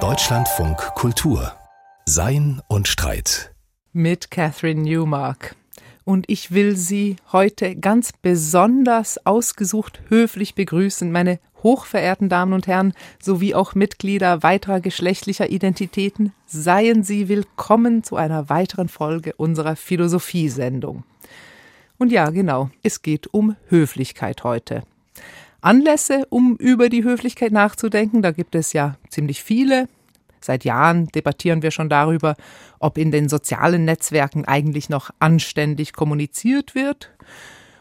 Deutschlandfunk Kultur Sein und Streit mit Catherine Newmark. Und ich will Sie heute ganz besonders ausgesucht höflich begrüßen, meine hochverehrten Damen und Herren, sowie auch Mitglieder weiterer geschlechtlicher Identitäten. Seien Sie willkommen zu einer weiteren Folge unserer Philosophiesendung. Und ja, genau, es geht um Höflichkeit heute. Anlässe, um über die Höflichkeit nachzudenken, da gibt es ja ziemlich viele. Seit Jahren debattieren wir schon darüber, ob in den sozialen Netzwerken eigentlich noch anständig kommuniziert wird.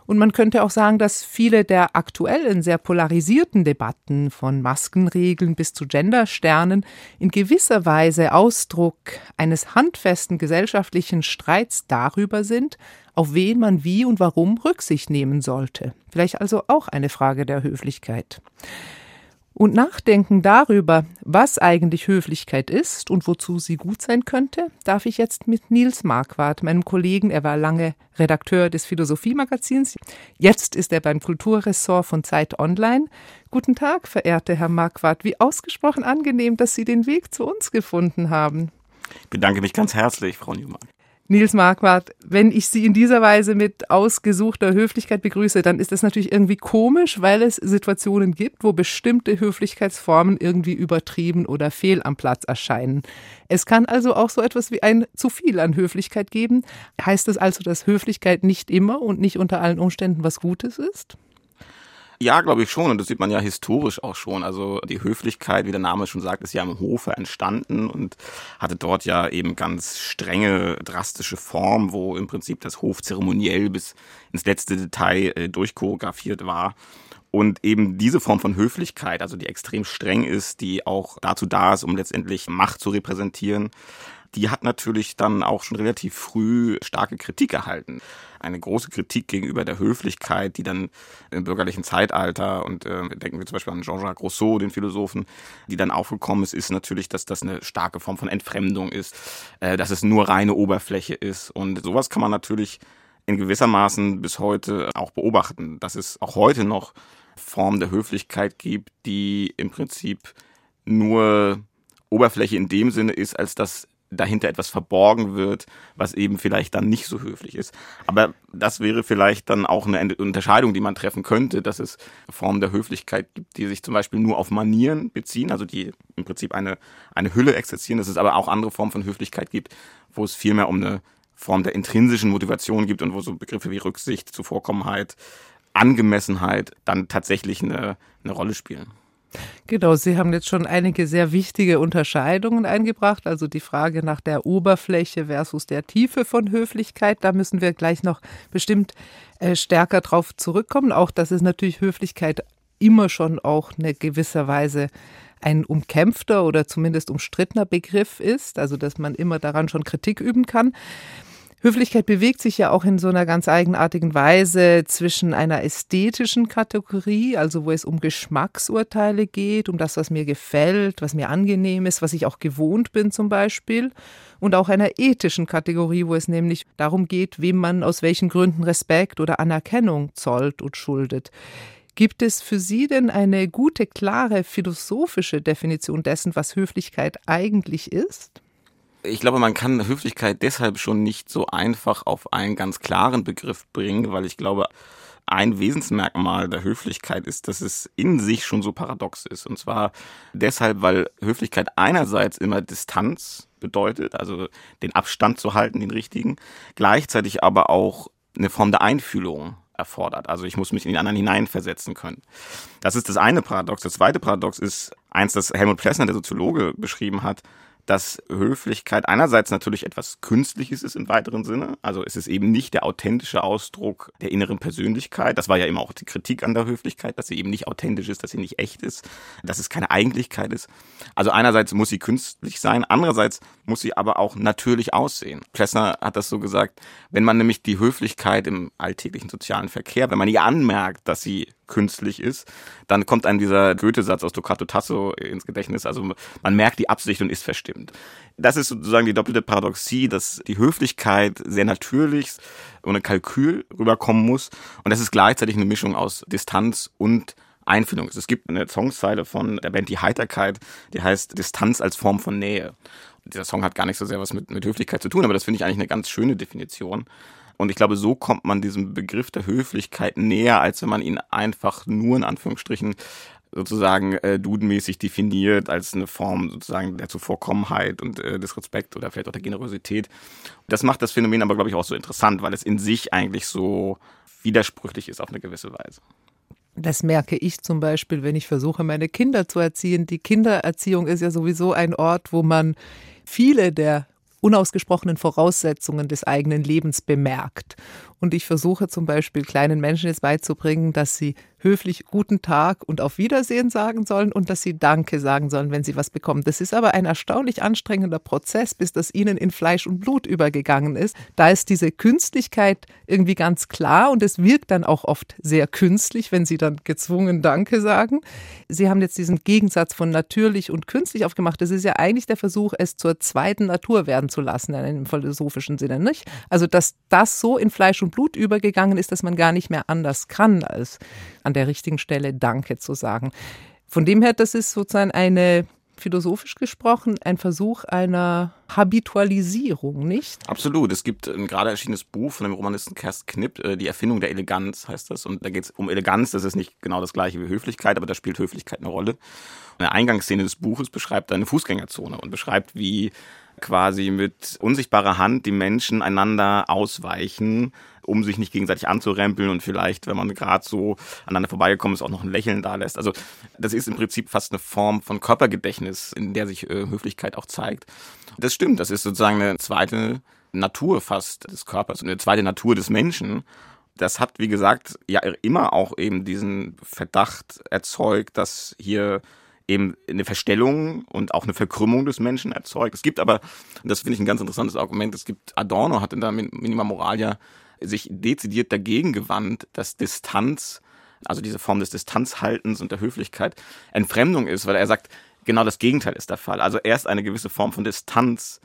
Und man könnte auch sagen, dass viele der aktuellen sehr polarisierten Debatten von Maskenregeln bis zu Gendersternen in gewisser Weise Ausdruck eines handfesten gesellschaftlichen Streits darüber sind, auf wen man wie und warum Rücksicht nehmen sollte. Vielleicht also auch eine Frage der Höflichkeit und nachdenken darüber, was eigentlich Höflichkeit ist und wozu sie gut sein könnte, darf ich jetzt mit Nils Marquardt, meinem Kollegen, er war lange Redakteur des Philosophiemagazins, jetzt ist er beim Kulturressort von Zeit Online. Guten Tag, verehrter Herr Marquardt, wie ausgesprochen angenehm, dass Sie den Weg zu uns gefunden haben. Ich bedanke mich ganz herzlich, Frau Newmark. Nils Marquardt, wenn ich Sie in dieser Weise mit ausgesuchter Höflichkeit begrüße, dann ist das natürlich irgendwie komisch, weil es Situationen gibt, wo bestimmte Höflichkeitsformen irgendwie übertrieben oder fehl am Platz erscheinen. Es kann also auch so etwas wie ein zu viel an Höflichkeit geben. Heißt das also, dass Höflichkeit nicht immer und nicht unter allen Umständen was Gutes ist? Ja, glaube ich schon. Und das sieht man ja historisch auch schon. Also die Höflichkeit, wie der Name schon sagt, ist ja im Hofe entstanden und hatte dort ja eben ganz strenge, drastische Form, wo im Prinzip das Hof zeremoniell bis ins letzte Detail äh, durchchoreografiert war. Und eben diese Form von Höflichkeit, also die extrem streng ist, die auch dazu da ist, um letztendlich Macht zu repräsentieren, die hat natürlich dann auch schon relativ früh starke Kritik erhalten. Eine große Kritik gegenüber der Höflichkeit, die dann im bürgerlichen Zeitalter und äh, denken wir zum Beispiel an Jean-Jacques Rousseau, den Philosophen, die dann aufgekommen ist, ist natürlich, dass das eine starke Form von Entfremdung ist, äh, dass es nur reine Oberfläche ist. Und sowas kann man natürlich in gewissermaßen bis heute auch beobachten, dass es auch heute noch Formen der Höflichkeit gibt, die im Prinzip nur Oberfläche in dem Sinne ist, als dass dahinter etwas verborgen wird, was eben vielleicht dann nicht so höflich ist. Aber das wäre vielleicht dann auch eine Unterscheidung, die man treffen könnte, dass es Formen der Höflichkeit gibt, die sich zum Beispiel nur auf Manieren beziehen, also die im Prinzip eine, eine Hülle exerzieren, dass es aber auch andere Formen von Höflichkeit gibt, wo es vielmehr um eine Form der intrinsischen Motivation gibt und wo so Begriffe wie Rücksicht, Zuvorkommenheit, Angemessenheit dann tatsächlich eine, eine Rolle spielen. Genau, Sie haben jetzt schon einige sehr wichtige Unterscheidungen eingebracht, also die Frage nach der Oberfläche versus der Tiefe von Höflichkeit. Da müssen wir gleich noch bestimmt äh, stärker drauf zurückkommen. Auch, dass es natürlich Höflichkeit immer schon auch eine gewisser Weise ein umkämpfter oder zumindest umstrittener Begriff ist, also dass man immer daran schon Kritik üben kann. Höflichkeit bewegt sich ja auch in so einer ganz eigenartigen Weise zwischen einer ästhetischen Kategorie, also wo es um Geschmacksurteile geht, um das, was mir gefällt, was mir angenehm ist, was ich auch gewohnt bin zum Beispiel, und auch einer ethischen Kategorie, wo es nämlich darum geht, wem man aus welchen Gründen Respekt oder Anerkennung zollt und schuldet. Gibt es für Sie denn eine gute, klare philosophische Definition dessen, was Höflichkeit eigentlich ist? Ich glaube, man kann Höflichkeit deshalb schon nicht so einfach auf einen ganz klaren Begriff bringen, weil ich glaube, ein Wesensmerkmal der Höflichkeit ist, dass es in sich schon so paradox ist. Und zwar deshalb, weil Höflichkeit einerseits immer Distanz bedeutet, also den Abstand zu halten, den richtigen, gleichzeitig aber auch eine Form der Einfühlung erfordert. Also ich muss mich in den anderen hineinversetzen können. Das ist das eine Paradox. Das zweite Paradox ist eins, das Helmut Plessner, der Soziologe, beschrieben hat, dass Höflichkeit einerseits natürlich etwas Künstliches ist im weiteren Sinne. Also es ist eben nicht der authentische Ausdruck der inneren Persönlichkeit. Das war ja immer auch die Kritik an der Höflichkeit, dass sie eben nicht authentisch ist, dass sie nicht echt ist, dass es keine Eigentlichkeit ist. Also einerseits muss sie künstlich sein, andererseits muss sie aber auch natürlich aussehen. Plessner hat das so gesagt, wenn man nämlich die Höflichkeit im alltäglichen sozialen Verkehr, wenn man ihr anmerkt, dass sie künstlich ist, dann kommt einem dieser Goethe-Satz aus Toccato Tasso ins Gedächtnis. Also man merkt die Absicht und ist verstimmt. Das ist sozusagen die doppelte Paradoxie, dass die Höflichkeit sehr natürlich ohne Kalkül rüberkommen muss und das ist gleichzeitig eine Mischung aus Distanz und Einfühlung ist. Es gibt eine Songzeile von der Band Die Heiterkeit, die heißt Distanz als Form von Nähe. Dieser Song hat gar nicht so sehr was mit, mit Höflichkeit zu tun, aber das finde ich eigentlich eine ganz schöne Definition. Und ich glaube, so kommt man diesem Begriff der Höflichkeit näher, als wenn man ihn einfach nur in Anführungsstrichen sozusagen äh, dudenmäßig definiert als eine Form sozusagen der Zuvorkommenheit und äh, des Respekts oder vielleicht auch der Generosität. Das macht das Phänomen aber, glaube ich, auch so interessant, weil es in sich eigentlich so widersprüchlich ist auf eine gewisse Weise. Das merke ich zum Beispiel, wenn ich versuche, meine Kinder zu erziehen. Die Kindererziehung ist ja sowieso ein Ort, wo man viele der unausgesprochenen Voraussetzungen des eigenen Lebens bemerkt. Und ich versuche zum Beispiel kleinen Menschen jetzt beizubringen, dass sie höflich guten Tag und auf Wiedersehen sagen sollen und dass sie Danke sagen sollen, wenn sie was bekommen. Das ist aber ein erstaunlich anstrengender Prozess, bis das ihnen in Fleisch und Blut übergegangen ist. Da ist diese Künstlichkeit irgendwie ganz klar und es wirkt dann auch oft sehr künstlich, wenn sie dann gezwungen Danke sagen. Sie haben jetzt diesen Gegensatz von natürlich und künstlich aufgemacht. Das ist ja eigentlich der Versuch, es zur zweiten Natur werden zu lassen, in einem philosophischen Sinne, nicht? Also, dass das so in Fleisch und Blut übergegangen ist, dass man gar nicht mehr anders kann, als an der richtigen Stelle Danke zu sagen. Von dem her, das ist sozusagen eine philosophisch gesprochen ein Versuch einer Habitualisierung, nicht? Absolut. Es gibt ein gerade erschienenes Buch von dem Romanisten Kerst Knipp, äh, Die Erfindung der Eleganz heißt das. Und da geht es um Eleganz. Das ist nicht genau das gleiche wie Höflichkeit, aber da spielt Höflichkeit eine Rolle. In der Eingangsszene des Buches beschreibt er eine Fußgängerzone und beschreibt, wie quasi mit unsichtbarer Hand die Menschen einander ausweichen, um sich nicht gegenseitig anzurempeln und vielleicht, wenn man gerade so aneinander vorbeigekommen ist, auch noch ein Lächeln da lässt. Also das ist im Prinzip fast eine Form von Körpergedächtnis, in der sich äh, Höflichkeit auch zeigt. Das stimmt, das ist sozusagen eine zweite Natur fast des Körpers, eine zweite Natur des Menschen das hat, wie gesagt, ja immer auch eben diesen Verdacht erzeugt, dass hier eben eine Verstellung und auch eine Verkrümmung des Menschen erzeugt. Es gibt aber, und das finde ich ein ganz interessantes Argument, es gibt Adorno hat in der Minima Moralia sich dezidiert dagegen gewandt, dass Distanz, also diese Form des Distanzhaltens und der Höflichkeit, Entfremdung ist, weil er sagt, genau das Gegenteil ist der Fall. Also erst eine gewisse Form von Distanz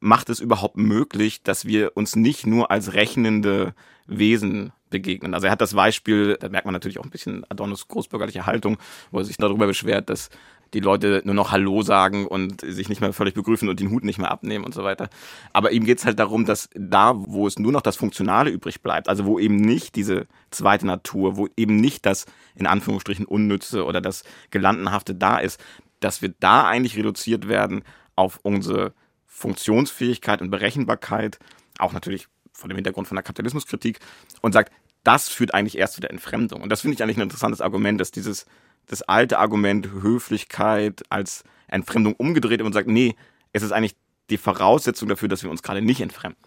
macht es überhaupt möglich, dass wir uns nicht nur als rechnende Wesen begegnen. Also er hat das Beispiel, da merkt man natürlich auch ein bisschen Adornos großbürgerliche Haltung, wo er sich darüber beschwert, dass die Leute nur noch Hallo sagen und sich nicht mehr völlig begrüßen und den Hut nicht mehr abnehmen und so weiter. Aber ihm geht es halt darum, dass da, wo es nur noch das Funktionale übrig bleibt, also wo eben nicht diese zweite Natur, wo eben nicht das in Anführungsstrichen Unnütze oder das Gelandenhafte da ist, dass wir da eigentlich reduziert werden auf unsere Funktionsfähigkeit und Berechenbarkeit, auch natürlich vor dem Hintergrund von der Kapitalismuskritik und sagt, das führt eigentlich erst zu der Entfremdung. Und das finde ich eigentlich ein interessantes Argument, dass dieses das alte Argument Höflichkeit als Entfremdung umgedreht und sagt, nee, es ist eigentlich die Voraussetzung dafür, dass wir uns gerade nicht entfremden.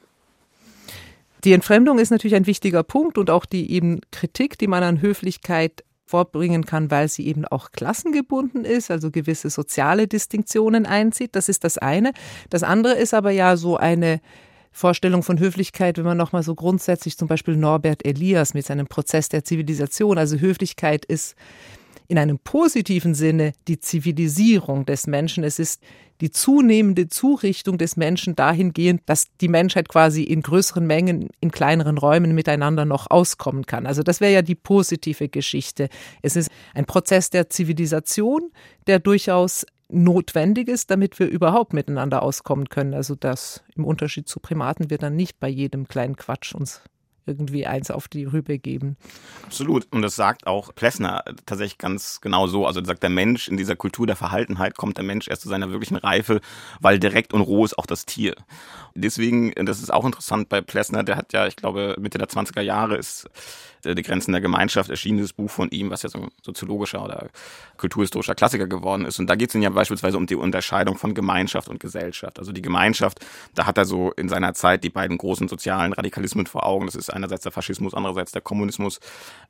Die Entfremdung ist natürlich ein wichtiger Punkt und auch die eben Kritik, die man an Höflichkeit vorbringen kann, weil sie eben auch klassengebunden ist, also gewisse soziale Distinktionen einzieht. Das ist das eine. Das andere ist aber ja so eine Vorstellung von Höflichkeit, wenn man nochmal so grundsätzlich zum Beispiel Norbert Elias mit seinem Prozess der Zivilisation, also Höflichkeit ist in einem positiven Sinne die Zivilisierung des Menschen. Es ist die zunehmende Zurichtung des Menschen dahingehend, dass die Menschheit quasi in größeren Mengen, in kleineren Räumen miteinander noch auskommen kann. Also das wäre ja die positive Geschichte. Es ist ein Prozess der Zivilisation, der durchaus notwendig ist, damit wir überhaupt miteinander auskommen können. Also dass im Unterschied zu Primaten wir dann nicht bei jedem kleinen Quatsch uns irgendwie eins auf die Rübe geben. Absolut. Und das sagt auch Plessner tatsächlich ganz genau so. Also sagt der Mensch in dieser Kultur der Verhaltenheit kommt der Mensch erst zu seiner wirklichen Reife, weil direkt und roh ist auch das Tier. Deswegen, das ist auch interessant bei Plessner, der hat ja, ich glaube, Mitte der 20er Jahre ist die Grenzen der Gemeinschaft erschienenes Buch von ihm, was ja so ein soziologischer oder kulturhistorischer Klassiker geworden ist. Und da geht es ja beispielsweise um die Unterscheidung von Gemeinschaft und Gesellschaft. Also die Gemeinschaft, da hat er so in seiner Zeit die beiden großen sozialen Radikalismen vor Augen. Das ist einerseits der Faschismus, andererseits der Kommunismus.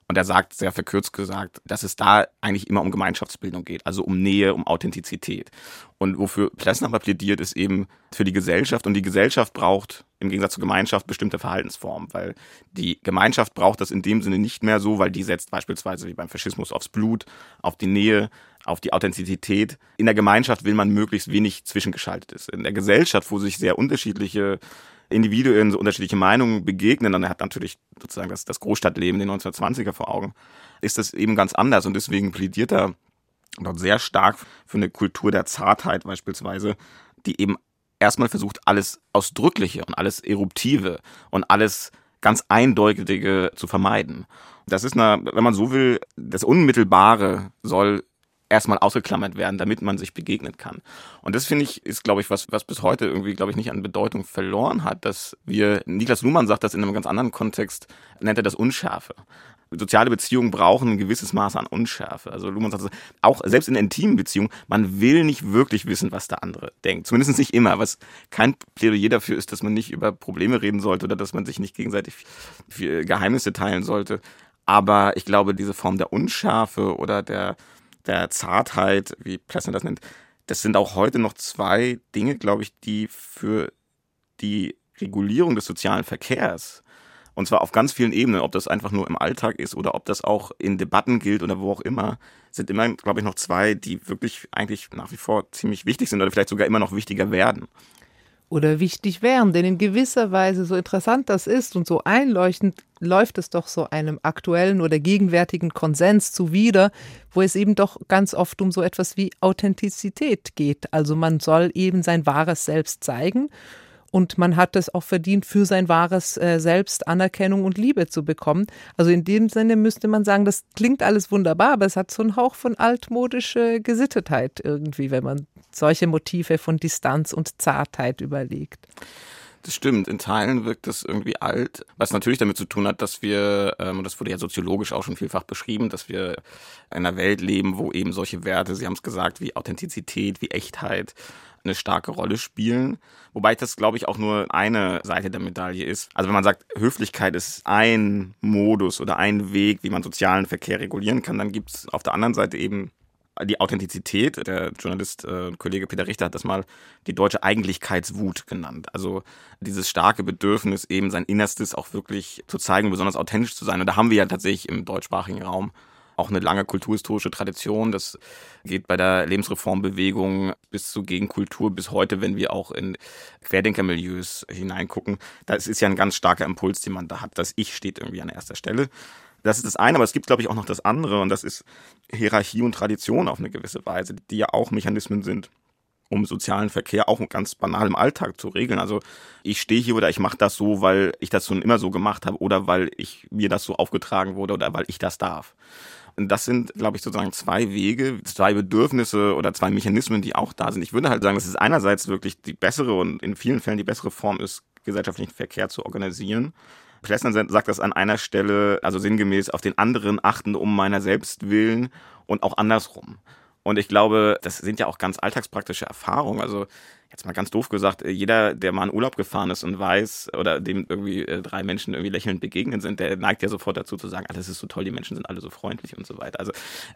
Und er sagt, sehr verkürzt gesagt, dass es da eigentlich immer um Gemeinschaftsbildung geht, also um Nähe, um Authentizität. Und wofür Plessner plädiert, ist eben für die Gesellschaft. Und die Gesellschaft braucht im Gegensatz zur Gemeinschaft bestimmte Verhaltensformen, weil die Gemeinschaft braucht das in dem Sinne nicht mehr so, weil die setzt beispielsweise wie beim Faschismus aufs Blut, auf die Nähe, auf die Authentizität. In der Gemeinschaft will man möglichst wenig zwischengeschaltet ist. In der Gesellschaft, wo sich sehr unterschiedliche Individuen so unterschiedliche Meinungen begegnen, dann hat natürlich sozusagen das, das Großstadtleben, den 1920er vor Augen. ist das eben ganz anders und deswegen plädiert er dort sehr stark für eine Kultur der Zartheit beispielsweise, die eben erstmal versucht, alles Ausdrückliche und alles Eruptive und alles ganz Eindeutige zu vermeiden. Das ist eine, wenn man so will, das Unmittelbare soll erstmal ausgeklammert werden, damit man sich begegnen kann. Und das finde ich, ist, glaube ich, was, was bis heute irgendwie, glaube ich, nicht an Bedeutung verloren hat, dass wir, Niklas Luhmann sagt das in einem ganz anderen Kontext, nennt er das Unschärfe. Soziale Beziehungen brauchen ein gewisses Maß an Unschärfe. Also Luhmann sagt, auch selbst in intimen Beziehungen, man will nicht wirklich wissen, was der andere denkt. Zumindest nicht immer, was kein Plädoyer dafür ist, dass man nicht über Probleme reden sollte oder dass man sich nicht gegenseitig Geheimnisse teilen sollte. Aber ich glaube, diese Form der Unschärfe oder der der Zartheit, wie Plessner das nennt, das sind auch heute noch zwei Dinge, glaube ich, die für die Regulierung des sozialen Verkehrs und zwar auf ganz vielen Ebenen, ob das einfach nur im Alltag ist oder ob das auch in Debatten gilt oder wo auch immer, sind immer, glaube ich, noch zwei, die wirklich eigentlich nach wie vor ziemlich wichtig sind oder vielleicht sogar immer noch wichtiger werden oder wichtig wären. Denn in gewisser Weise, so interessant das ist und so einleuchtend, läuft es doch so einem aktuellen oder gegenwärtigen Konsens zuwider, wo es eben doch ganz oft um so etwas wie Authentizität geht. Also man soll eben sein wahres Selbst zeigen. Und man hat es auch verdient, für sein wahres äh, Selbst Anerkennung und Liebe zu bekommen. Also in dem Sinne müsste man sagen, das klingt alles wunderbar, aber es hat so einen Hauch von altmodischer Gesittetheit irgendwie, wenn man solche Motive von Distanz und Zartheit überlegt. Das stimmt. In Teilen wirkt das irgendwie alt, was natürlich damit zu tun hat, dass wir, ähm, und das wurde ja soziologisch auch schon vielfach beschrieben, dass wir in einer Welt leben, wo eben solche Werte, Sie haben es gesagt, wie Authentizität, wie Echtheit eine starke Rolle spielen. Wobei das, glaube ich, auch nur eine Seite der Medaille ist. Also wenn man sagt, Höflichkeit ist ein Modus oder ein Weg, wie man sozialen Verkehr regulieren kann, dann gibt es auf der anderen Seite eben die Authentizität. Der Journalist, äh, Kollege Peter Richter hat das mal die deutsche Eigentlichkeitswut genannt. Also dieses starke Bedürfnis, eben sein Innerstes auch wirklich zu zeigen, besonders authentisch zu sein. Und da haben wir ja tatsächlich im deutschsprachigen Raum auch eine lange kulturhistorische Tradition. Das geht bei der Lebensreformbewegung bis zur Gegenkultur bis heute, wenn wir auch in Querdenkermilieus hineingucken. Das ist ja ein ganz starker Impuls, den man da hat. Das Ich steht irgendwie an erster Stelle. Das ist das eine, aber es gibt, glaube ich, auch noch das andere und das ist Hierarchie und Tradition auf eine gewisse Weise, die ja auch Mechanismen sind, um sozialen Verkehr auch ganz banal im Alltag zu regeln. Also ich stehe hier oder ich mache das so, weil ich das schon immer so gemacht habe oder weil ich mir das so aufgetragen wurde oder weil ich das darf. Und das sind, glaube ich, sozusagen zwei Wege, zwei Bedürfnisse oder zwei Mechanismen, die auch da sind. Ich würde halt sagen, dass es einerseits wirklich die bessere und in vielen Fällen die bessere Form ist, gesellschaftlichen Verkehr zu organisieren. Plessner sagt das an einer Stelle, also sinngemäß, auf den anderen achten um meiner selbst willen und auch andersrum. Und ich glaube, das sind ja auch ganz alltagspraktische Erfahrungen. Also jetzt mal ganz doof gesagt, jeder, der mal in Urlaub gefahren ist und weiß oder dem irgendwie äh, drei Menschen irgendwie lächelnd begegnet sind, der neigt ja sofort dazu zu sagen, ah, das ist so toll, die Menschen sind alle so freundlich und so weiter. Also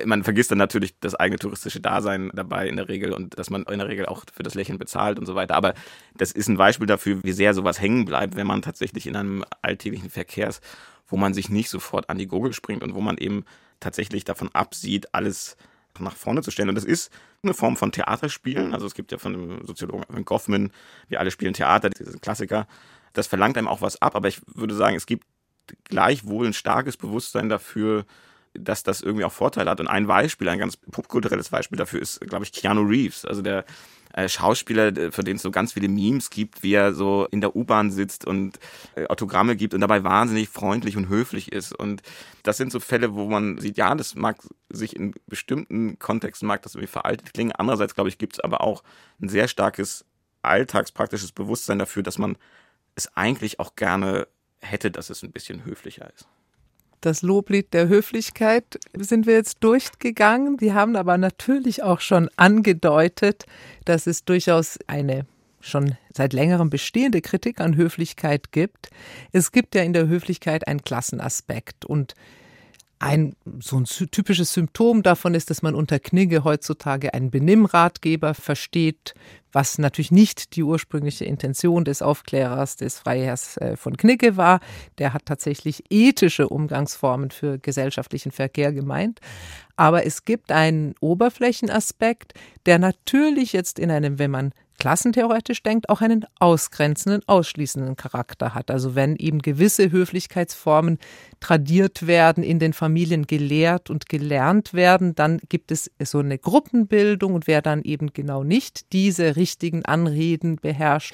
man vergisst dann natürlich das eigene touristische Dasein dabei in der Regel und dass man in der Regel auch für das Lächeln bezahlt und so weiter. Aber das ist ein Beispiel dafür, wie sehr sowas hängen bleibt, wenn man tatsächlich in einem alltäglichen Verkehrs, wo man sich nicht sofort an die Gurgel springt und wo man eben tatsächlich davon absieht, alles nach vorne zu stellen. Und das ist eine Form von Theaterspielen. Also es gibt ja von dem Soziologen Erwin Goffman, wir alle spielen Theater, das ist ein Klassiker. Das verlangt einem auch was ab, aber ich würde sagen, es gibt gleichwohl ein starkes Bewusstsein dafür, dass das irgendwie auch Vorteile hat. Und ein Beispiel, ein ganz popkulturelles Beispiel dafür ist, glaube ich, Keanu Reeves. Also der äh, Schauspieler, für den es so ganz viele Memes gibt, wie er so in der U-Bahn sitzt und äh, Autogramme gibt und dabei wahnsinnig freundlich und höflich ist. Und das sind so Fälle, wo man sieht, ja, das mag sich in bestimmten Kontexten mag das irgendwie veraltet klingen. Andererseits, glaube ich, gibt es aber auch ein sehr starkes alltagspraktisches Bewusstsein dafür, dass man es eigentlich auch gerne hätte, dass es ein bisschen höflicher ist. Das Loblied der Höflichkeit sind wir jetzt durchgegangen. Die haben aber natürlich auch schon angedeutet, dass es durchaus eine schon seit längerem bestehende Kritik an Höflichkeit gibt. Es gibt ja in der Höflichkeit einen Klassenaspekt und ein so ein typisches Symptom davon ist, dass man unter Knigge heutzutage einen Benimmratgeber versteht, was natürlich nicht die ursprüngliche Intention des Aufklärers, des Freiherrs äh, von Knigge war. Der hat tatsächlich ethische Umgangsformen für gesellschaftlichen Verkehr gemeint. Aber es gibt einen Oberflächenaspekt, der natürlich jetzt in einem, wenn man klassentheoretisch denkt, auch einen ausgrenzenden, ausschließenden Charakter hat. Also wenn eben gewisse Höflichkeitsformen tradiert werden, in den Familien gelehrt und gelernt werden, dann gibt es so eine Gruppenbildung und wer dann eben genau nicht diese richtigen Anreden beherrscht,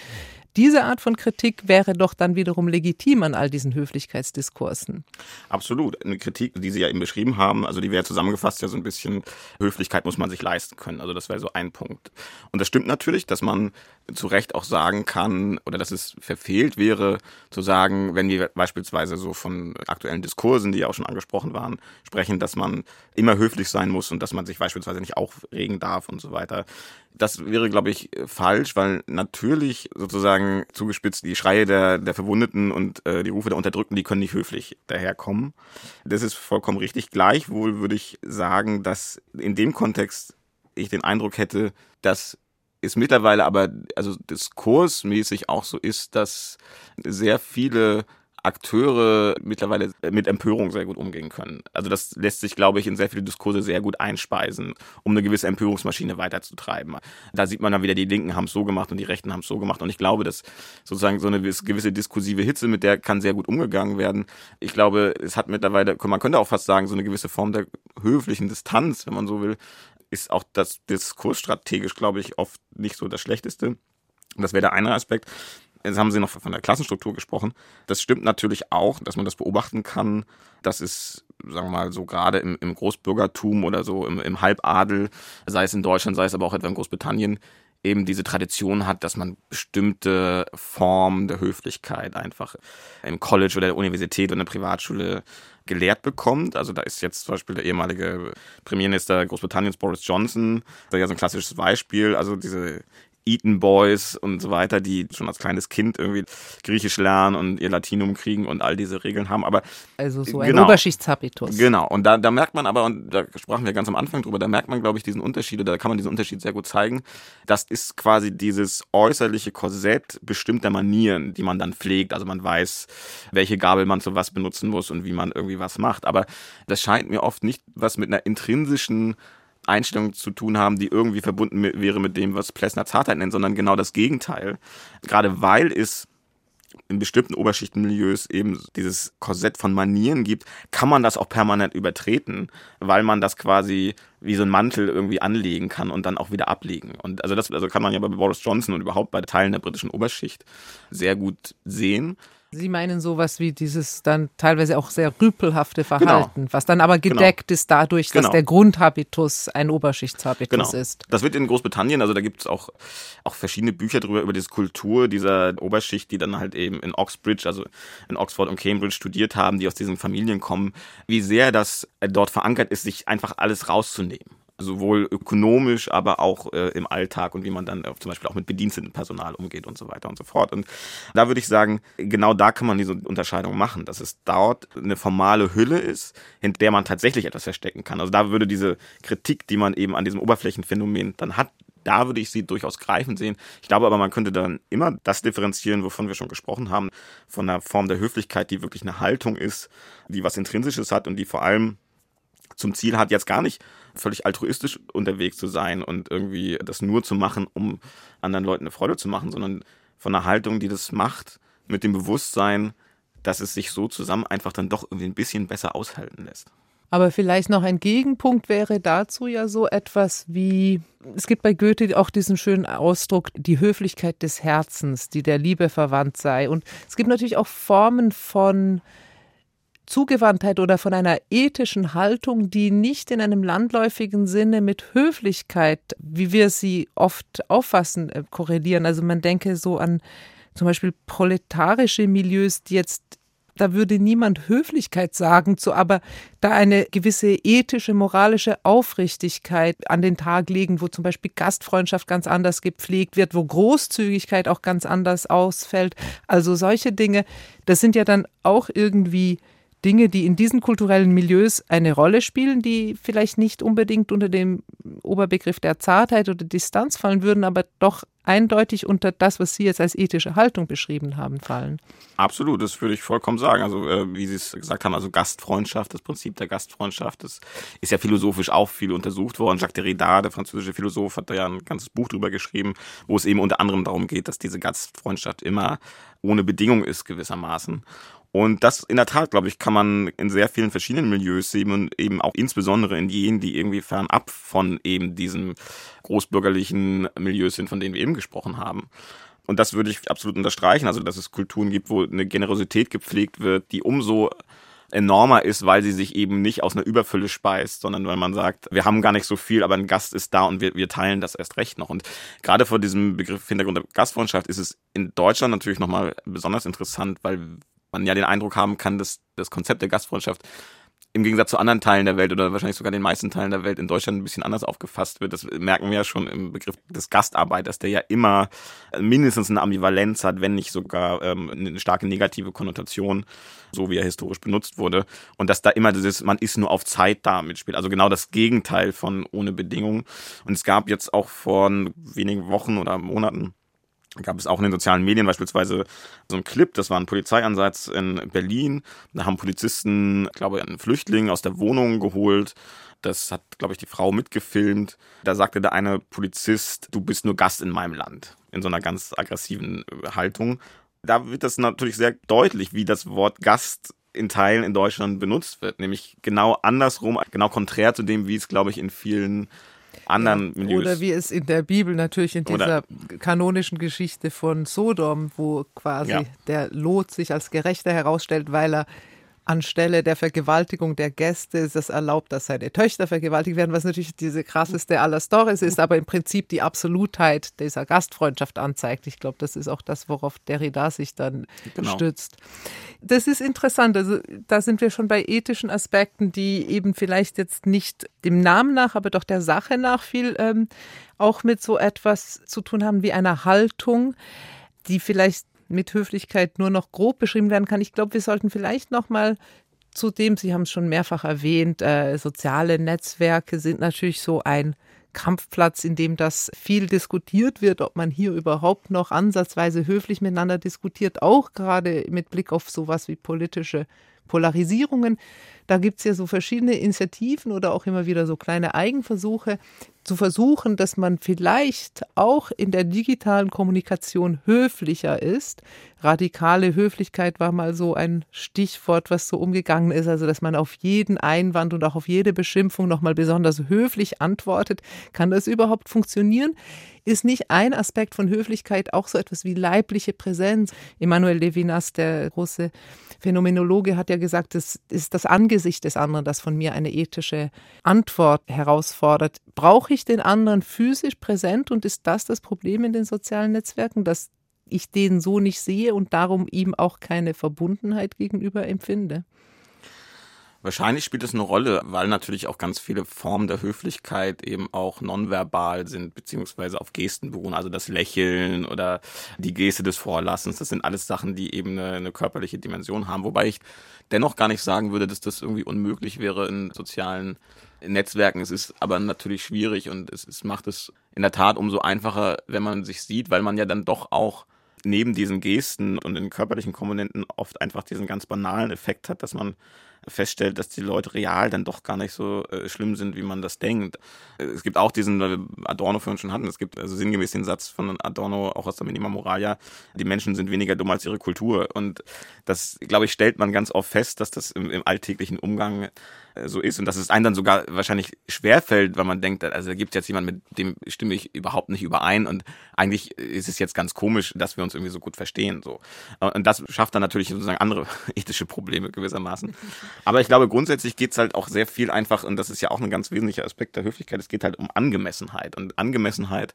diese Art von Kritik wäre doch dann wiederum legitim an all diesen Höflichkeitsdiskursen. Absolut. Eine Kritik, die Sie ja eben beschrieben haben, also die wäre zusammengefasst ja so ein bisschen, Höflichkeit muss man sich leisten können. Also das wäre so ein Punkt. Und das stimmt natürlich, dass man zu Recht auch sagen kann, oder dass es verfehlt wäre, zu sagen, wenn wir beispielsweise so von aktuellen Diskursen, die ja auch schon angesprochen waren, sprechen, dass man immer höflich sein muss und dass man sich beispielsweise nicht aufregen darf und so weiter. Das wäre, glaube ich, falsch, weil natürlich sozusagen zugespitzt die Schreie der, der Verwundeten und äh, die Rufe der Unterdrückten, die können nicht höflich daherkommen. Das ist vollkommen richtig. Gleichwohl würde ich sagen, dass in dem Kontext ich den Eindruck hätte, dass es mittlerweile aber also diskursmäßig auch so ist, dass sehr viele Akteure mittlerweile mit Empörung sehr gut umgehen können. Also das lässt sich, glaube ich, in sehr viele Diskurse sehr gut einspeisen, um eine gewisse Empörungsmaschine weiterzutreiben. Da sieht man dann wieder, die Linken haben es so gemacht und die Rechten haben es so gemacht. Und ich glaube, dass sozusagen so eine gewisse diskursive Hitze, mit der kann sehr gut umgegangen werden. Ich glaube, es hat mittlerweile, man könnte auch fast sagen, so eine gewisse Form der höflichen Distanz, wenn man so will, ist auch das diskursstrategisch, glaube ich, oft nicht so das Schlechteste. Das wäre der eine Aspekt. Jetzt haben Sie noch von der Klassenstruktur gesprochen. Das stimmt natürlich auch, dass man das beobachten kann. Das ist, sagen wir mal, so gerade im, im Großbürgertum oder so im, im Halbadel, sei es in Deutschland, sei es aber auch etwa in Großbritannien, eben diese Tradition hat, dass man bestimmte Formen der Höflichkeit einfach im College oder der Universität oder der Privatschule gelehrt bekommt. Also da ist jetzt zum Beispiel der ehemalige Premierminister Großbritanniens Boris Johnson, das ist ja so ein klassisches Beispiel. Also diese Eton Boys und so weiter, die schon als kleines Kind irgendwie Griechisch lernen und ihr Latinum kriegen und all diese Regeln haben. Aber also so ein genau, Oberschichtshabitus. Genau. Und da, da merkt man aber, und da sprachen wir ganz am Anfang drüber, da merkt man, glaube ich, diesen Unterschied, oder da kann man diesen Unterschied sehr gut zeigen. Das ist quasi dieses äußerliche Korsett bestimmter Manieren, die man dann pflegt. Also man weiß, welche Gabel man zu was benutzen muss und wie man irgendwie was macht. Aber das scheint mir oft nicht was mit einer intrinsischen Einstellung zu tun haben, die irgendwie verbunden mit, wäre mit dem, was Plessner Zartheit nennt, sondern genau das Gegenteil. Gerade weil es in bestimmten Oberschichtenmilieus eben dieses Korsett von Manieren gibt, kann man das auch permanent übertreten, weil man das quasi wie so ein Mantel irgendwie anlegen kann und dann auch wieder ablegen. Und also das also kann man ja bei Boris Johnson und überhaupt bei Teilen der britischen Oberschicht sehr gut sehen. Sie meinen sowas wie dieses dann teilweise auch sehr rüpelhafte Verhalten, genau. was dann aber genau. gedeckt genau. ist dadurch, dass genau. der Grundhabitus ein Oberschichtshabitus genau. ist. Das wird in Großbritannien, also da gibt es auch, auch verschiedene Bücher darüber, über diese Kultur dieser Oberschicht, die dann halt eben in Oxbridge, also in Oxford und Cambridge studiert haben, die aus diesen Familien kommen, wie sehr das dort verankert ist, sich einfach alles rauszunehmen sowohl ökonomisch, aber auch äh, im Alltag und wie man dann äh, zum Beispiel auch mit bediensteten Personal umgeht und so weiter und so fort. Und da würde ich sagen, genau da kann man diese Unterscheidung machen, dass es dort eine formale Hülle ist, in der man tatsächlich etwas verstecken kann. Also da würde diese Kritik, die man eben an diesem Oberflächenphänomen dann hat, da würde ich sie durchaus greifend sehen. Ich glaube aber, man könnte dann immer das differenzieren, wovon wir schon gesprochen haben, von einer Form der Höflichkeit, die wirklich eine Haltung ist, die was Intrinsisches hat und die vor allem zum Ziel hat, jetzt gar nicht völlig altruistisch unterwegs zu sein und irgendwie das nur zu machen, um anderen Leuten eine Freude zu machen, sondern von einer Haltung, die das macht, mit dem Bewusstsein, dass es sich so zusammen einfach dann doch irgendwie ein bisschen besser aushalten lässt. Aber vielleicht noch ein Gegenpunkt wäre dazu ja so etwas wie, es gibt bei Goethe auch diesen schönen Ausdruck, die Höflichkeit des Herzens, die der Liebe verwandt sei. Und es gibt natürlich auch Formen von Zugewandtheit oder von einer ethischen Haltung, die nicht in einem landläufigen Sinne mit Höflichkeit, wie wir sie oft auffassen, äh, korrelieren. Also man denke so an zum Beispiel proletarische Milieus, die jetzt da würde niemand Höflichkeit sagen, zu aber da eine gewisse ethische, moralische Aufrichtigkeit an den Tag legen, wo zum Beispiel Gastfreundschaft ganz anders gepflegt wird, wo Großzügigkeit auch ganz anders ausfällt. Also solche Dinge, das sind ja dann auch irgendwie Dinge, die in diesen kulturellen Milieus eine Rolle spielen, die vielleicht nicht unbedingt unter dem Oberbegriff der Zartheit oder Distanz fallen würden, aber doch eindeutig unter das, was Sie jetzt als ethische Haltung beschrieben haben, fallen. Absolut, das würde ich vollkommen sagen. Also äh, wie Sie es gesagt haben, also Gastfreundschaft, das Prinzip der Gastfreundschaft, das ist ja philosophisch auch viel untersucht worden. Jacques Derrida, der französische Philosoph, hat da ja ein ganzes Buch drüber geschrieben, wo es eben unter anderem darum geht, dass diese Gastfreundschaft immer ohne Bedingung ist gewissermaßen. Und das in der Tat, glaube ich, kann man in sehr vielen verschiedenen Milieus sehen und eben auch insbesondere in jenen, die irgendwie fernab von eben diesen großbürgerlichen Milieus sind, von denen wir eben gesprochen haben. Und das würde ich absolut unterstreichen, also dass es Kulturen gibt, wo eine Generosität gepflegt wird, die umso enormer ist, weil sie sich eben nicht aus einer Überfülle speist, sondern weil man sagt, wir haben gar nicht so viel, aber ein Gast ist da und wir, wir teilen das erst recht noch. Und gerade vor diesem Begriff Hintergrund der Gastfreundschaft ist es in Deutschland natürlich nochmal besonders interessant, weil man ja den Eindruck haben kann, dass das Konzept der Gastfreundschaft im Gegensatz zu anderen Teilen der Welt oder wahrscheinlich sogar den meisten Teilen der Welt in Deutschland ein bisschen anders aufgefasst wird. Das merken wir ja schon im Begriff des Gastarbeiters, der ja immer mindestens eine Ambivalenz hat, wenn nicht sogar ähm, eine starke negative Konnotation, so wie er historisch benutzt wurde. Und dass da immer dieses, man ist nur auf Zeit da mitspielt. Also genau das Gegenteil von ohne Bedingungen. Und es gab jetzt auch vor wenigen Wochen oder Monaten gab es auch in den sozialen Medien beispielsweise so einen Clip, das war ein Polizeieinsatz in Berlin. Da haben Polizisten, glaube ich, einen Flüchtling aus der Wohnung geholt. Das hat, glaube ich, die Frau mitgefilmt. Da sagte der eine Polizist, du bist nur Gast in meinem Land. In so einer ganz aggressiven äh, Haltung. Da wird das natürlich sehr deutlich, wie das Wort Gast in Teilen in Deutschland benutzt wird. Nämlich genau andersrum, genau konträr zu dem, wie es, glaube ich, in vielen anderen ja, Milieus. Oder wie es in der Bibel natürlich in dieser oder kanonischen Geschichte von Sodom, wo quasi ja. der Lot sich als Gerechter herausstellt, weil er anstelle der Vergewaltigung der Gäste ist es erlaubt, dass seine Töchter vergewaltigt werden, was natürlich diese krasseste aller Stories ist, aber im Prinzip die Absolutheit dieser Gastfreundschaft anzeigt. Ich glaube, das ist auch das, worauf Derrida sich dann genau. stützt. Das ist interessant. Also da sind wir schon bei ethischen Aspekten, die eben vielleicht jetzt nicht dem Namen nach, aber doch der Sache nach viel ähm, auch mit so etwas zu tun haben wie einer Haltung, die vielleicht mit Höflichkeit nur noch grob beschrieben werden kann. Ich glaube, wir sollten vielleicht noch mal zudem, Sie haben es schon mehrfach erwähnt, äh, soziale Netzwerke sind natürlich so ein Kampfplatz, in dem das viel diskutiert wird, ob man hier überhaupt noch ansatzweise höflich miteinander diskutiert, auch gerade mit Blick auf sowas wie politische Polarisierungen. Da gibt es ja so verschiedene Initiativen oder auch immer wieder so kleine Eigenversuche, zu versuchen, dass man vielleicht auch in der digitalen Kommunikation höflicher ist. Radikale Höflichkeit war mal so ein Stichwort, was so umgegangen ist, also dass man auf jeden Einwand und auch auf jede Beschimpfung nochmal besonders höflich antwortet. Kann das überhaupt funktionieren? Ist nicht ein Aspekt von Höflichkeit auch so etwas wie leibliche Präsenz? Emmanuel Levinas, der große Phänomenologe, hat ja gesagt, es ist das Angesicht des anderen, das von mir eine ethische Antwort herausfordert. Brauche ich den anderen physisch präsent und ist das das Problem in den sozialen Netzwerken, dass ich den so nicht sehe und darum ihm auch keine Verbundenheit gegenüber empfinde? Wahrscheinlich spielt es eine Rolle, weil natürlich auch ganz viele Formen der Höflichkeit eben auch nonverbal sind, beziehungsweise auf Gesten beruhen. Also das Lächeln oder die Geste des Vorlassens. Das sind alles Sachen, die eben eine, eine körperliche Dimension haben. Wobei ich dennoch gar nicht sagen würde, dass das irgendwie unmöglich wäre in sozialen Netzwerken. Es ist aber natürlich schwierig und es, es macht es in der Tat umso einfacher, wenn man sich sieht, weil man ja dann doch auch neben diesen Gesten und den körperlichen Komponenten oft einfach diesen ganz banalen Effekt hat, dass man feststellt, dass die Leute real dann doch gar nicht so äh, schlimm sind, wie man das denkt. Es gibt auch diesen, weil wir Adorno vorhin schon hatten, es gibt also sinngemäß den Satz von Adorno, auch aus der Minima Moralia, die Menschen sind weniger dumm als ihre Kultur. Und das, glaube ich, stellt man ganz oft fest, dass das im, im alltäglichen Umgang äh, so ist und dass es einem dann sogar wahrscheinlich schwerfällt, weil man denkt, also da gibt es jetzt jemanden, mit dem stimme ich überhaupt nicht überein und eigentlich ist es jetzt ganz komisch, dass wir uns irgendwie so gut verstehen. So. Und das schafft dann natürlich sozusagen andere ethische Probleme gewissermaßen. Aber ich glaube, grundsätzlich geht es halt auch sehr viel einfach, und das ist ja auch ein ganz wesentlicher Aspekt der Höflichkeit, es geht halt um Angemessenheit. Und Angemessenheit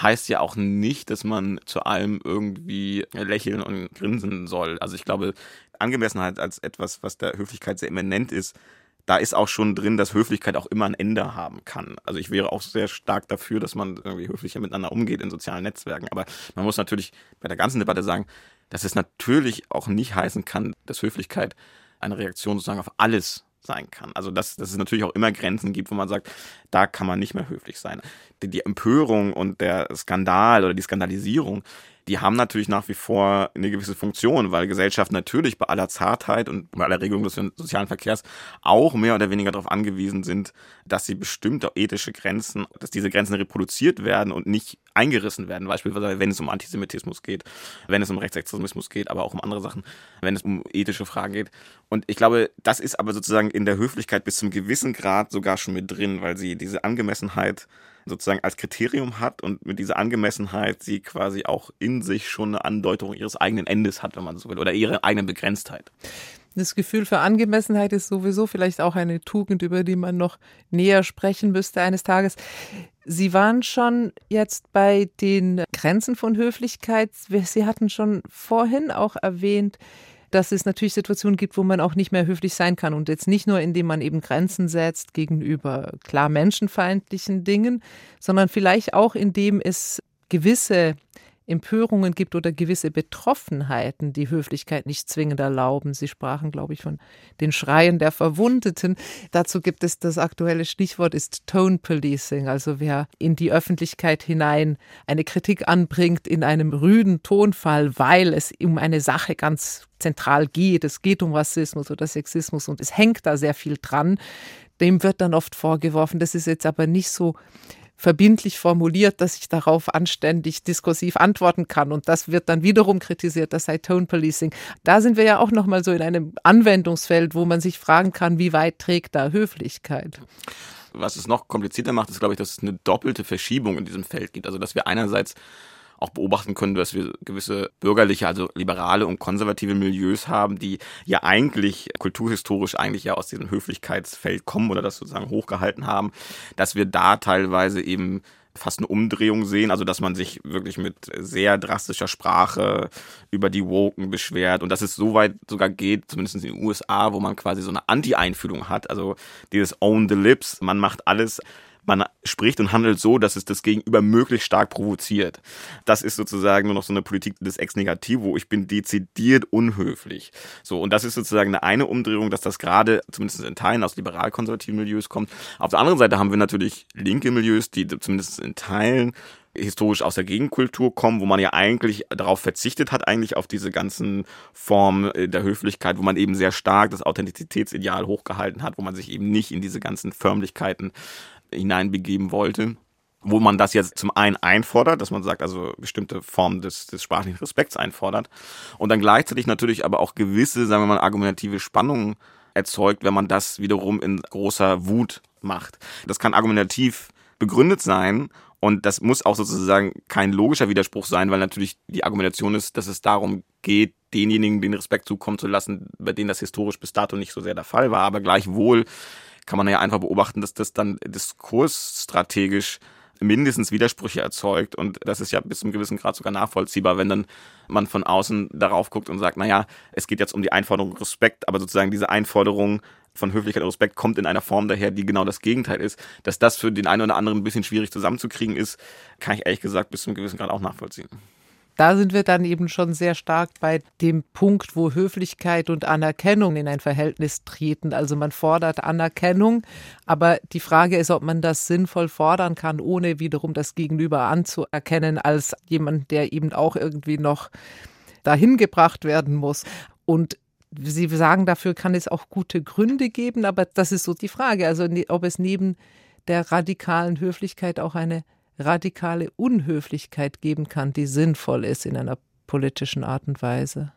heißt ja auch nicht, dass man zu allem irgendwie lächeln und grinsen soll. Also ich glaube, Angemessenheit als etwas, was der Höflichkeit sehr eminent ist, da ist auch schon drin, dass Höflichkeit auch immer ein Ende haben kann. Also ich wäre auch sehr stark dafür, dass man irgendwie höflicher miteinander umgeht in sozialen Netzwerken. Aber man muss natürlich bei der ganzen Debatte sagen, dass es natürlich auch nicht heißen kann, dass Höflichkeit eine Reaktion sozusagen auf alles sein kann. Also dass, dass es natürlich auch immer Grenzen gibt, wo man sagt, da kann man nicht mehr höflich sein. Die, die Empörung und der Skandal oder die Skandalisierung die haben natürlich nach wie vor eine gewisse Funktion, weil Gesellschaft natürlich bei aller Zartheit und bei aller Regelung des sozialen Verkehrs auch mehr oder weniger darauf angewiesen sind, dass sie bestimmte ethische Grenzen, dass diese Grenzen reproduziert werden und nicht eingerissen werden. Beispielsweise, wenn es um Antisemitismus geht, wenn es um Rechtsextremismus geht, aber auch um andere Sachen, wenn es um ethische Fragen geht. Und ich glaube, das ist aber sozusagen in der Höflichkeit bis zum gewissen Grad sogar schon mit drin, weil sie diese Angemessenheit sozusagen als Kriterium hat und mit dieser Angemessenheit sie quasi auch in sich schon eine Andeutung ihres eigenen Endes hat, wenn man so will, oder ihre eigene Begrenztheit. Das Gefühl für Angemessenheit ist sowieso vielleicht auch eine Tugend, über die man noch näher sprechen müsste eines Tages. Sie waren schon jetzt bei den Grenzen von Höflichkeit. Sie hatten schon vorhin auch erwähnt, dass es natürlich Situationen gibt, wo man auch nicht mehr höflich sein kann. Und jetzt nicht nur, indem man eben Grenzen setzt gegenüber klar menschenfeindlichen Dingen, sondern vielleicht auch, indem es gewisse Empörungen gibt oder gewisse Betroffenheiten, die Höflichkeit nicht zwingend erlauben. Sie sprachen, glaube ich, von den Schreien der Verwundeten. Dazu gibt es das aktuelle Stichwort ist Tone Policing, also wer in die Öffentlichkeit hinein eine Kritik anbringt in einem rüden Tonfall, weil es um eine Sache ganz zentral geht. Es geht um Rassismus oder Sexismus und es hängt da sehr viel dran. Dem wird dann oft vorgeworfen, das ist jetzt aber nicht so verbindlich formuliert, dass ich darauf anständig diskursiv antworten kann. Und das wird dann wiederum kritisiert, das sei Tone Policing. Da sind wir ja auch nochmal so in einem Anwendungsfeld, wo man sich fragen kann, wie weit trägt da Höflichkeit? Was es noch komplizierter macht, ist, glaube ich, dass es eine doppelte Verschiebung in diesem Feld gibt. Also, dass wir einerseits auch beobachten können, dass wir gewisse bürgerliche, also liberale und konservative Milieus haben, die ja eigentlich kulturhistorisch eigentlich ja aus diesem Höflichkeitsfeld kommen oder das sozusagen hochgehalten haben, dass wir da teilweise eben fast eine Umdrehung sehen, also dass man sich wirklich mit sehr drastischer Sprache über die Woken beschwert und dass es so weit sogar geht, zumindest in den USA, wo man quasi so eine Anti-Einfühlung hat, also dieses Own the Lips, man macht alles man spricht und handelt so, dass es das Gegenüber möglichst stark provoziert. Das ist sozusagen nur noch so eine Politik des Ex Negativo. Ich bin dezidiert unhöflich. So, und das ist sozusagen eine, eine Umdrehung, dass das gerade, zumindest in Teilen, aus liberal-konservativen Milieus kommt. Auf der anderen Seite haben wir natürlich linke Milieus, die zumindest in Teilen historisch aus der Gegenkultur kommen, wo man ja eigentlich darauf verzichtet hat, eigentlich auf diese ganzen Formen äh, der Höflichkeit, wo man eben sehr stark das Authentizitätsideal hochgehalten hat, wo man sich eben nicht in diese ganzen Förmlichkeiten hineinbegeben wollte wo man das jetzt zum einen einfordert, dass man sagt, also bestimmte Formen des, des sprachlichen Respekts einfordert und dann gleichzeitig natürlich aber auch gewisse, sagen wir mal, argumentative Spannungen erzeugt, wenn man das wiederum in großer Wut macht. Das kann argumentativ begründet sein und das muss auch sozusagen kein logischer Widerspruch sein, weil natürlich die Argumentation ist, dass es darum geht, denjenigen den Respekt zukommen zu lassen, bei denen das historisch bis dato nicht so sehr der Fall war, aber gleichwohl kann man ja einfach beobachten, dass das dann diskursstrategisch mindestens Widersprüche erzeugt und das ist ja bis zum gewissen Grad sogar nachvollziehbar, wenn dann man von außen darauf guckt und sagt, naja, es geht jetzt um die Einforderung Respekt, aber sozusagen diese Einforderung von Höflichkeit und Respekt kommt in einer Form daher, die genau das Gegenteil ist. Dass das für den einen oder anderen ein bisschen schwierig zusammenzukriegen ist, kann ich ehrlich gesagt bis zum gewissen Grad auch nachvollziehen da sind wir dann eben schon sehr stark bei dem Punkt, wo Höflichkeit und Anerkennung in ein Verhältnis treten. Also man fordert Anerkennung, aber die Frage ist, ob man das sinnvoll fordern kann, ohne wiederum das Gegenüber anzuerkennen als jemand, der eben auch irgendwie noch dahin gebracht werden muss. Und Sie sagen, dafür kann es auch gute Gründe geben, aber das ist so die Frage. Also ob es neben der radikalen Höflichkeit auch eine radikale Unhöflichkeit geben kann, die sinnvoll ist in einer politischen Art und Weise.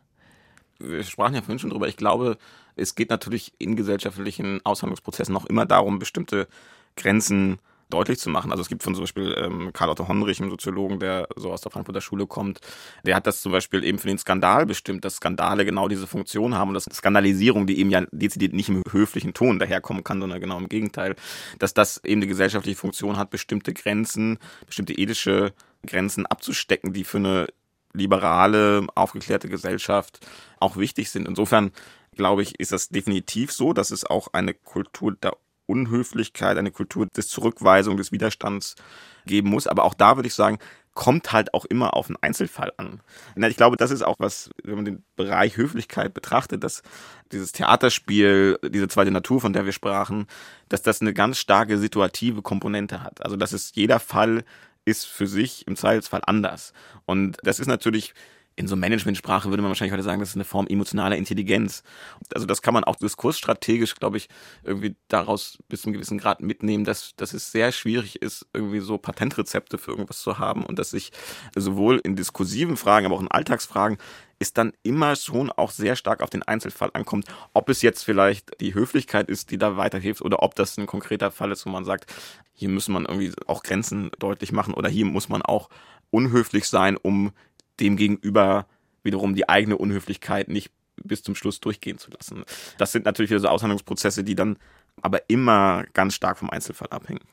Wir sprachen ja vorhin schon drüber. Ich glaube, es geht natürlich in gesellschaftlichen Aushandlungsprozessen noch immer darum, bestimmte Grenzen deutlich zu machen. Also es gibt von zum Beispiel ähm, Karl Otto Honrich, einem Soziologen, der so aus der Frankfurter Schule kommt, der hat das zum Beispiel eben für den Skandal bestimmt, dass Skandale genau diese Funktion haben und dass Skandalisierung, die eben ja dezidiert nicht im höflichen Ton daherkommen kann, sondern genau im Gegenteil, dass das eben die gesellschaftliche Funktion hat, bestimmte Grenzen, bestimmte ethische Grenzen abzustecken, die für eine liberale, aufgeklärte Gesellschaft auch wichtig sind. Insofern glaube ich, ist das definitiv so, dass es auch eine Kultur der Unhöflichkeit, eine Kultur des Zurückweisung, des Widerstands geben muss. Aber auch da würde ich sagen, kommt halt auch immer auf einen Einzelfall an. Ich glaube, das ist auch was, wenn man den Bereich Höflichkeit betrachtet, dass dieses Theaterspiel, diese zweite Natur, von der wir sprachen, dass das eine ganz starke situative Komponente hat. Also, dass es jeder Fall ist für sich im Zweifelsfall anders. Und das ist natürlich in so Managementsprache würde man wahrscheinlich heute sagen, das ist eine Form emotionaler Intelligenz. Also das kann man auch diskursstrategisch, glaube ich, irgendwie daraus bis zu einem gewissen Grad mitnehmen, dass, dass es sehr schwierig ist, irgendwie so Patentrezepte für irgendwas zu haben und dass sich sowohl in diskursiven Fragen, aber auch in Alltagsfragen ist dann immer schon auch sehr stark auf den Einzelfall ankommt, ob es jetzt vielleicht die Höflichkeit ist, die da weiterhilft oder ob das ein konkreter Fall ist, wo man sagt, hier muss man irgendwie auch Grenzen deutlich machen oder hier muss man auch unhöflich sein, um dem gegenüber wiederum die eigene Unhöflichkeit nicht bis zum Schluss durchgehen zu lassen. Das sind natürlich so Aushandlungsprozesse, die dann aber immer ganz stark vom Einzelfall abhängen.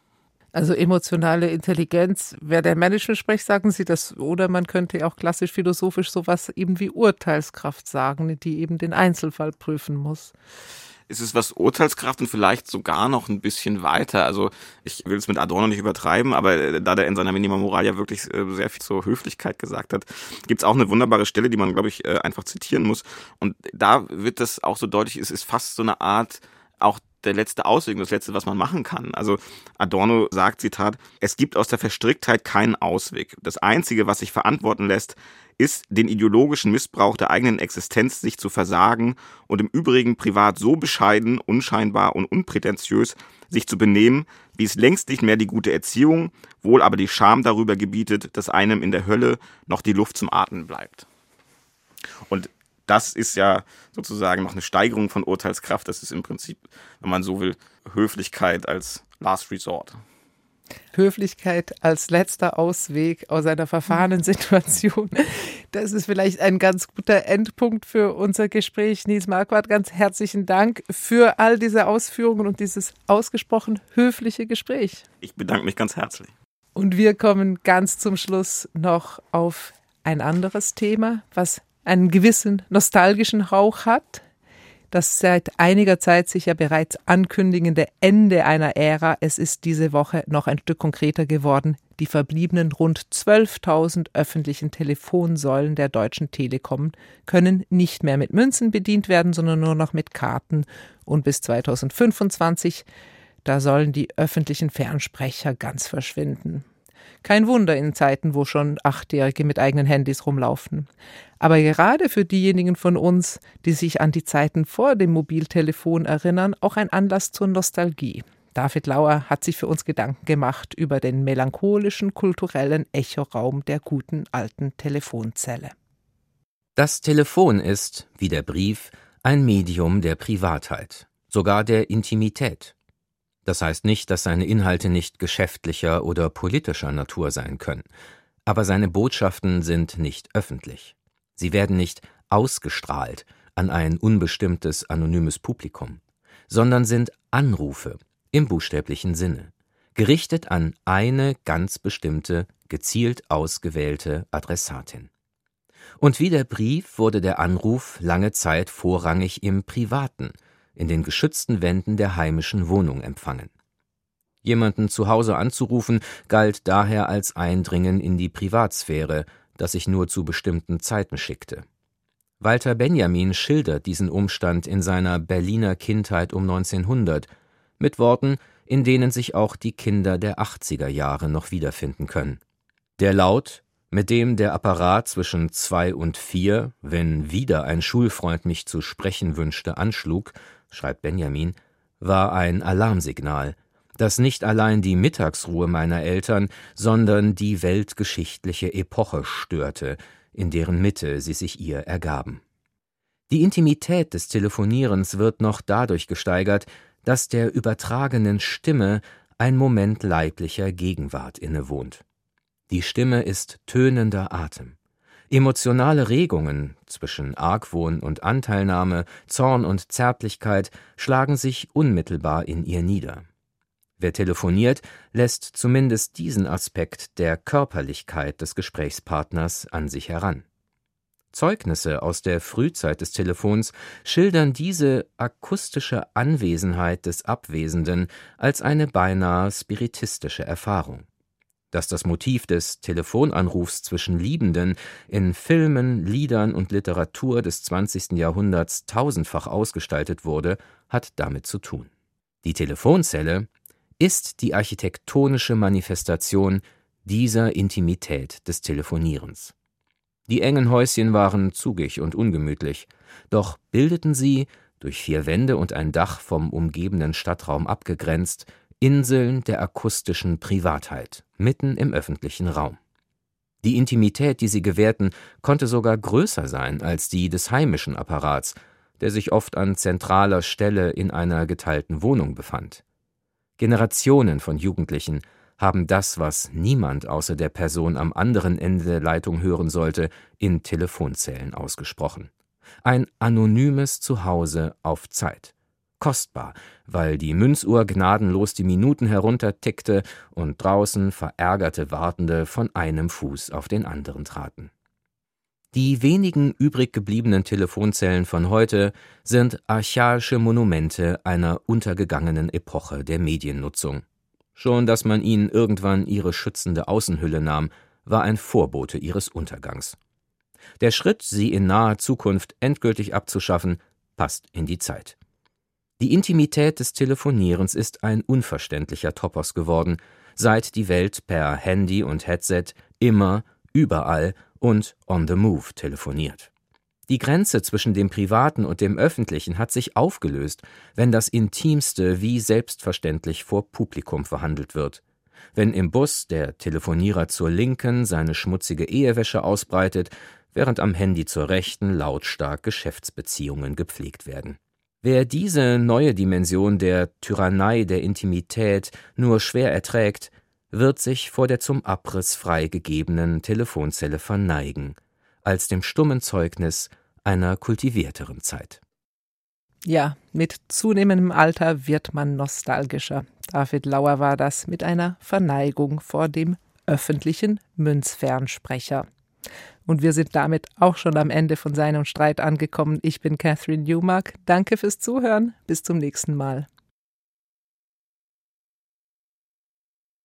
Also emotionale Intelligenz wäre der Management-Sprech, sagen Sie das, oder man könnte auch klassisch philosophisch sowas eben wie Urteilskraft sagen, die eben den Einzelfall prüfen muss ist es was Urteilskraft und vielleicht sogar noch ein bisschen weiter. Also ich will es mit Adorno nicht übertreiben, aber äh, da der in seiner Minima Moral ja wirklich äh, sehr viel zur Höflichkeit gesagt hat, gibt es auch eine wunderbare Stelle, die man, glaube ich, äh, einfach zitieren muss. Und da wird das auch so deutlich, es ist fast so eine Art auch der letzte Ausweg, das letzte, was man machen kann. Also Adorno sagt, Zitat, es gibt aus der Verstricktheit keinen Ausweg. Das Einzige, was sich verantworten lässt, ist, den ideologischen Missbrauch der eigenen Existenz sich zu versagen und im Übrigen privat so bescheiden, unscheinbar und unprätentiös sich zu benehmen, wie es längst nicht mehr die gute Erziehung, wohl aber die Scham darüber gebietet, dass einem in der Hölle noch die Luft zum Atmen bleibt. Und das ist ja sozusagen noch eine Steigerung von Urteilskraft. Das ist im Prinzip, wenn man so will, Höflichkeit als Last Resort. Höflichkeit als letzter Ausweg aus einer verfahrenen Situation. Das ist vielleicht ein ganz guter Endpunkt für unser Gespräch. Nils Marquardt, ganz herzlichen Dank für all diese Ausführungen und dieses ausgesprochen höfliche Gespräch. Ich bedanke mich ganz herzlich. Und wir kommen ganz zum Schluss noch auf ein anderes Thema, was einen gewissen nostalgischen Hauch hat. Das seit einiger Zeit sich ja bereits ankündigende Ende einer Ära, es ist diese Woche noch ein Stück konkreter geworden. Die verbliebenen rund 12.000 öffentlichen Telefonsäulen der Deutschen Telekom können nicht mehr mit Münzen bedient werden, sondern nur noch mit Karten. Und bis 2025, da sollen die öffentlichen Fernsprecher ganz verschwinden. Kein Wunder in Zeiten, wo schon Achtjährige mit eigenen Handys rumlaufen. Aber gerade für diejenigen von uns, die sich an die Zeiten vor dem Mobiltelefon erinnern, auch ein Anlass zur Nostalgie. David Lauer hat sich für uns Gedanken gemacht über den melancholischen kulturellen Echoraum der guten alten Telefonzelle. Das Telefon ist, wie der Brief, ein Medium der Privatheit, sogar der Intimität. Das heißt nicht, dass seine Inhalte nicht geschäftlicher oder politischer Natur sein können, aber seine Botschaften sind nicht öffentlich. Sie werden nicht ausgestrahlt an ein unbestimmtes anonymes Publikum, sondern sind Anrufe im buchstäblichen Sinne, gerichtet an eine ganz bestimmte, gezielt ausgewählte Adressatin. Und wie der Brief wurde der Anruf lange Zeit vorrangig im Privaten, in den geschützten Wänden der heimischen Wohnung empfangen. Jemanden zu Hause anzurufen galt daher als Eindringen in die Privatsphäre, das sich nur zu bestimmten Zeiten schickte. Walter Benjamin schildert diesen Umstand in seiner Berliner Kindheit um 1900 mit Worten, in denen sich auch die Kinder der 80er Jahre noch wiederfinden können. Der Laut, mit dem der Apparat zwischen zwei und vier, wenn wieder ein Schulfreund mich zu sprechen wünschte, anschlug, schreibt Benjamin, war ein Alarmsignal, das nicht allein die Mittagsruhe meiner Eltern, sondern die weltgeschichtliche Epoche störte, in deren Mitte sie sich ihr ergaben. Die Intimität des Telefonierens wird noch dadurch gesteigert, dass der übertragenen Stimme ein Moment leiblicher Gegenwart innewohnt. Die Stimme ist tönender Atem. Emotionale Regungen zwischen Argwohn und Anteilnahme, Zorn und Zärtlichkeit schlagen sich unmittelbar in ihr nieder. Wer telefoniert, lässt zumindest diesen Aspekt der Körperlichkeit des Gesprächspartners an sich heran. Zeugnisse aus der Frühzeit des Telefons schildern diese akustische Anwesenheit des Abwesenden als eine beinahe spiritistische Erfahrung. Dass das Motiv des Telefonanrufs zwischen Liebenden in Filmen, Liedern und Literatur des 20. Jahrhunderts tausendfach ausgestaltet wurde, hat damit zu tun. Die Telefonzelle ist die architektonische Manifestation dieser Intimität des Telefonierens. Die engen Häuschen waren zugig und ungemütlich, doch bildeten sie, durch vier Wände und ein Dach vom umgebenden Stadtraum abgegrenzt, Inseln der akustischen Privatheit, mitten im öffentlichen Raum. Die Intimität, die sie gewährten, konnte sogar größer sein als die des heimischen Apparats, der sich oft an zentraler Stelle in einer geteilten Wohnung befand. Generationen von Jugendlichen haben das, was niemand außer der Person am anderen Ende der Leitung hören sollte, in Telefonzellen ausgesprochen. Ein anonymes Zuhause auf Zeit kostbar, weil die Münzuhr gnadenlos die Minuten heruntertickte und draußen verärgerte Wartende von einem Fuß auf den anderen traten. Die wenigen übrig gebliebenen Telefonzellen von heute sind archaische Monumente einer untergegangenen Epoche der Mediennutzung. Schon dass man ihnen irgendwann ihre schützende Außenhülle nahm, war ein Vorbote ihres Untergangs. Der Schritt, sie in naher Zukunft endgültig abzuschaffen, passt in die Zeit. Die Intimität des Telefonierens ist ein unverständlicher Topos geworden, seit die Welt per Handy und Headset immer, überall und on the move telefoniert. Die Grenze zwischen dem Privaten und dem Öffentlichen hat sich aufgelöst, wenn das Intimste wie selbstverständlich vor Publikum verhandelt wird. Wenn im Bus der Telefonierer zur Linken seine schmutzige Ehewäsche ausbreitet, während am Handy zur Rechten lautstark Geschäftsbeziehungen gepflegt werden. Wer diese neue Dimension der Tyrannei der Intimität nur schwer erträgt, wird sich vor der zum Abriss freigegebenen Telefonzelle verneigen, als dem stummen Zeugnis einer kultivierteren Zeit. Ja, mit zunehmendem Alter wird man nostalgischer. David Lauer war das mit einer Verneigung vor dem öffentlichen Münzfernsprecher. Und wir sind damit auch schon am Ende von Sein und Streit angekommen. Ich bin Catherine Newmark. Danke fürs Zuhören. Bis zum nächsten Mal.